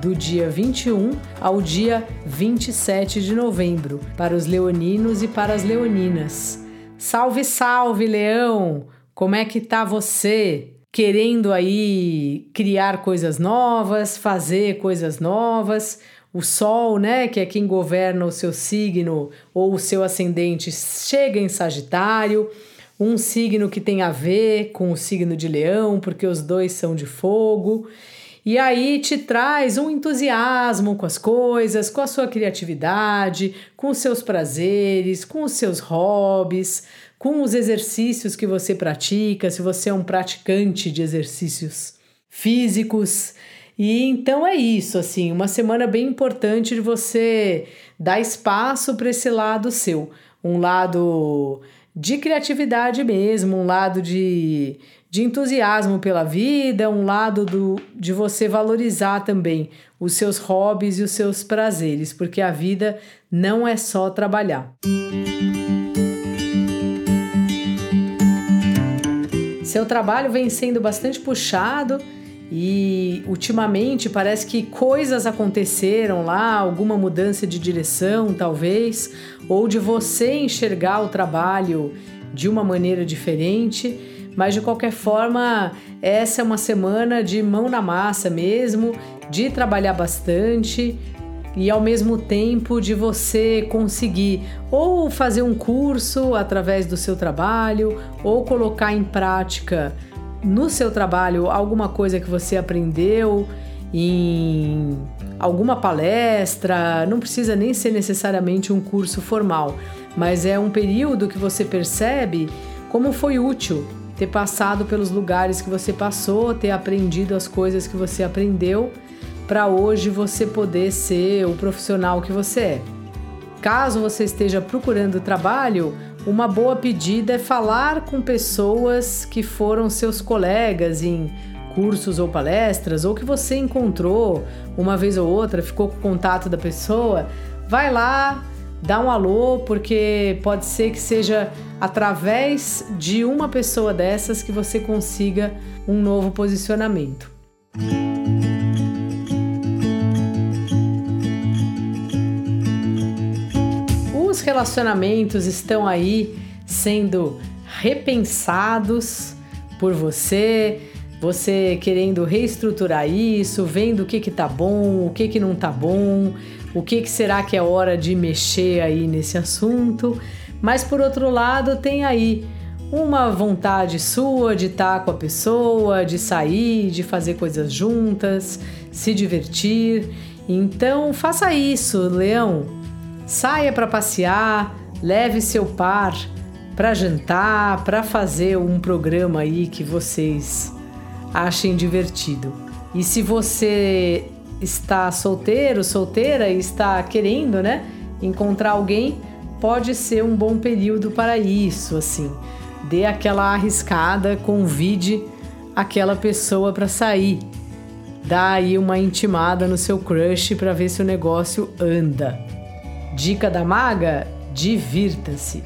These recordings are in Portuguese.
do dia 21 ao dia 27 de novembro, para os leoninos e para as leoninas. Salve, salve, Leão! Como é que tá você? Querendo aí criar coisas novas, fazer coisas novas? O Sol, né, que é quem governa o seu signo ou o seu ascendente, chega em Sagitário um signo que tem a ver com o signo de Leão, porque os dois são de fogo. E aí te traz um entusiasmo com as coisas, com a sua criatividade, com os seus prazeres, com os seus hobbies, com os exercícios que você pratica, se você é um praticante de exercícios físicos. E então é isso, assim, uma semana bem importante de você dar espaço para esse lado seu, um lado de criatividade mesmo, um lado de, de entusiasmo pela vida, um lado do, de você valorizar também os seus hobbies e os seus prazeres, porque a vida não é só trabalhar. Seu trabalho vem sendo bastante puxado e ultimamente parece que coisas aconteceram lá, alguma mudança de direção, talvez, ou de você enxergar o trabalho de uma maneira diferente. Mas de qualquer forma, essa é uma semana de mão na massa mesmo, de trabalhar bastante e ao mesmo tempo de você conseguir ou fazer um curso através do seu trabalho ou colocar em prática no seu trabalho alguma coisa que você aprendeu em alguma palestra, não precisa nem ser necessariamente um curso formal, mas é um período que você percebe como foi útil ter passado pelos lugares que você passou, ter aprendido as coisas que você aprendeu, para hoje você poder ser o profissional que você é. Caso você esteja procurando trabalho, uma boa pedida é falar com pessoas que foram seus colegas em cursos ou palestras, ou que você encontrou uma vez ou outra, ficou com contato da pessoa. Vai lá, dá um alô, porque pode ser que seja através de uma pessoa dessas que você consiga um novo posicionamento. Relacionamentos estão aí sendo repensados por você, você querendo reestruturar isso, vendo o que que tá bom, o que que não tá bom, o que que será que é hora de mexer aí nesse assunto. Mas por outro lado, tem aí uma vontade sua de estar tá com a pessoa, de sair, de fazer coisas juntas, se divertir. Então, faça isso, Leão. Saia para passear, leve seu par para jantar, para fazer um programa aí que vocês achem divertido. E se você está solteiro, solteira e está querendo, né, encontrar alguém, pode ser um bom período para isso, assim. Dê aquela arriscada, convide aquela pessoa para sair. Dá aí uma intimada no seu crush para ver se o negócio anda. Dica da maga: divirta-se.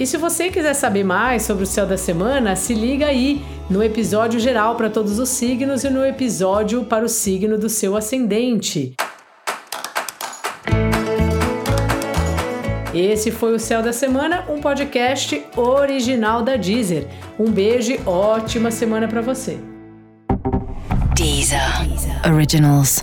E se você quiser saber mais sobre o céu da semana, se liga aí no episódio geral para todos os signos e no episódio para o signo do seu ascendente. Esse foi o Céu da Semana, um podcast original da Deezer. Um beijo e ótima semana para você. Deezer. Deezer. Originals.